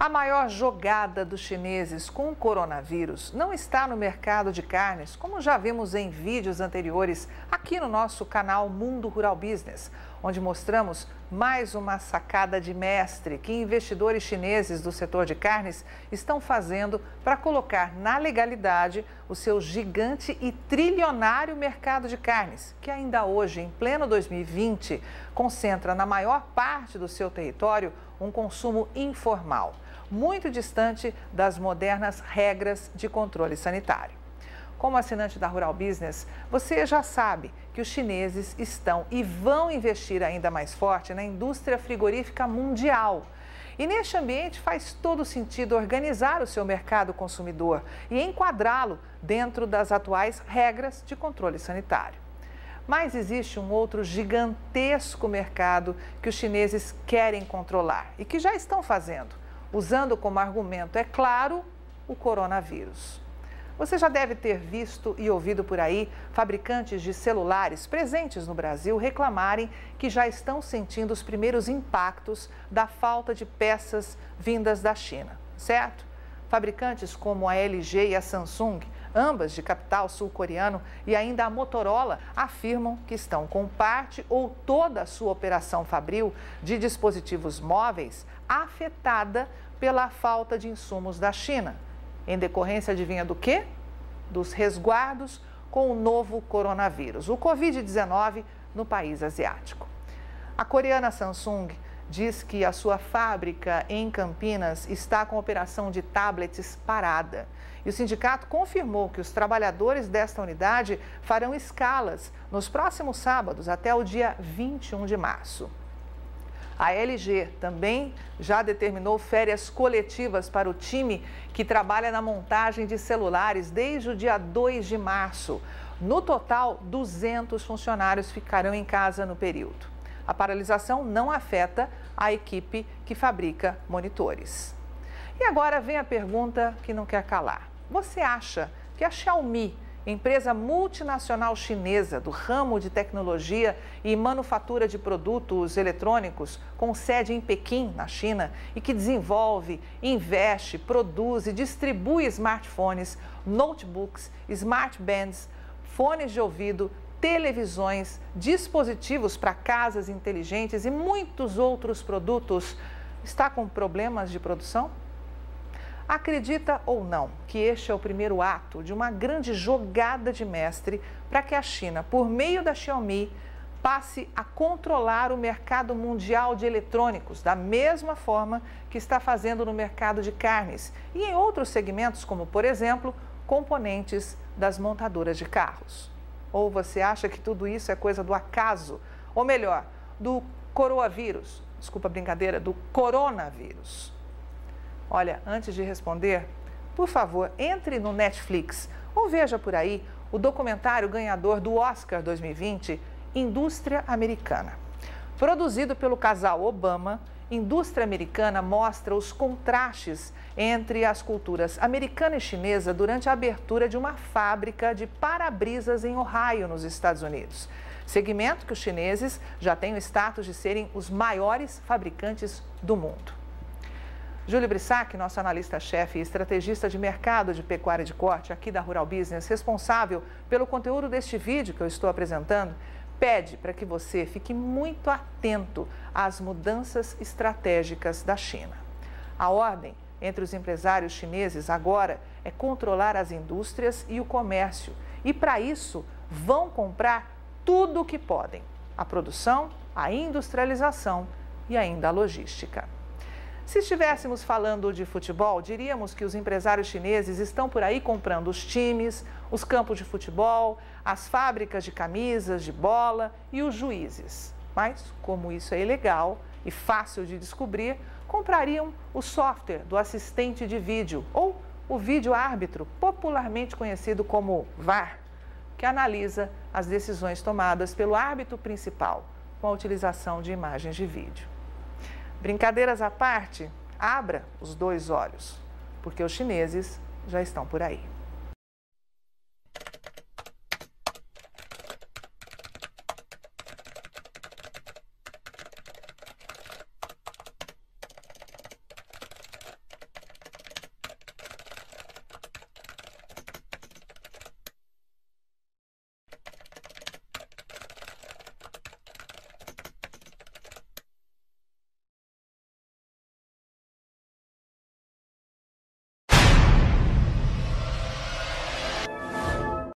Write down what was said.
A maior jogada dos chineses com o coronavírus não está no mercado de carnes, como já vimos em vídeos anteriores aqui no nosso canal Mundo Rural Business, onde mostramos mais uma sacada de mestre que investidores chineses do setor de carnes estão fazendo para colocar na legalidade o seu gigante e trilionário mercado de carnes, que ainda hoje, em pleno 2020, concentra na maior parte do seu território um consumo informal muito distante das modernas regras de controle sanitário. Como assinante da Rural Business, você já sabe que os chineses estão e vão investir ainda mais forte na indústria frigorífica mundial. E neste ambiente faz todo sentido organizar o seu mercado consumidor e enquadrá-lo dentro das atuais regras de controle sanitário. Mas existe um outro gigantesco mercado que os chineses querem controlar e que já estão fazendo usando como argumento, é claro, o coronavírus. Você já deve ter visto e ouvido por aí fabricantes de celulares presentes no Brasil reclamarem que já estão sentindo os primeiros impactos da falta de peças vindas da China, certo? Fabricantes como a LG e a Samsung, ambas de capital sul-coreano, e ainda a Motorola, afirmam que estão com parte ou toda a sua operação fabril de dispositivos móveis afetada pela falta de insumos da China. Em decorrência, adivinha do quê? Dos resguardos com o novo coronavírus, o Covid-19, no país asiático. A coreana Samsung diz que a sua fábrica em Campinas está com operação de tablets parada. E o sindicato confirmou que os trabalhadores desta unidade farão escalas nos próximos sábados até o dia 21 de março. A LG também já determinou férias coletivas para o time que trabalha na montagem de celulares desde o dia 2 de março. No total, 200 funcionários ficarão em casa no período. A paralisação não afeta a equipe que fabrica monitores. E agora vem a pergunta que não quer calar. Você acha que a Xiaomi empresa multinacional chinesa do ramo de tecnologia e manufatura de produtos eletrônicos, com sede em Pequim, na China, e que desenvolve, investe, produz e distribui smartphones, notebooks, smartbands, fones de ouvido, televisões, dispositivos para casas inteligentes e muitos outros produtos, está com problemas de produção? Acredita ou não que este é o primeiro ato de uma grande jogada de mestre para que a China, por meio da Xiaomi, passe a controlar o mercado mundial de eletrônicos, da mesma forma que está fazendo no mercado de carnes e em outros segmentos, como, por exemplo, componentes das montadoras de carros? Ou você acha que tudo isso é coisa do acaso? Ou melhor, do coronavírus? Desculpa a brincadeira, do coronavírus. Olha, antes de responder, por favor, entre no Netflix ou veja por aí o documentário ganhador do Oscar 2020, Indústria Americana. Produzido pelo casal Obama, Indústria Americana mostra os contrastes entre as culturas americana e chinesa durante a abertura de uma fábrica de para-brisas em Ohio, nos Estados Unidos. Segmento que os chineses já têm o status de serem os maiores fabricantes do mundo. Júlio Brissac, nosso analista-chefe e estrategista de mercado de pecuária de corte aqui da Rural Business, responsável pelo conteúdo deste vídeo que eu estou apresentando, pede para que você fique muito atento às mudanças estratégicas da China. A ordem entre os empresários chineses agora é controlar as indústrias e o comércio. E para isso, vão comprar tudo o que podem: a produção, a industrialização e ainda a logística. Se estivéssemos falando de futebol, diríamos que os empresários chineses estão por aí comprando os times, os campos de futebol, as fábricas de camisas, de bola e os juízes. Mas, como isso é ilegal e fácil de descobrir, comprariam o software do assistente de vídeo ou o vídeo árbitro, popularmente conhecido como VAR, que analisa as decisões tomadas pelo árbitro principal com a utilização de imagens de vídeo. Brincadeiras à parte, abra os dois olhos, porque os chineses já estão por aí.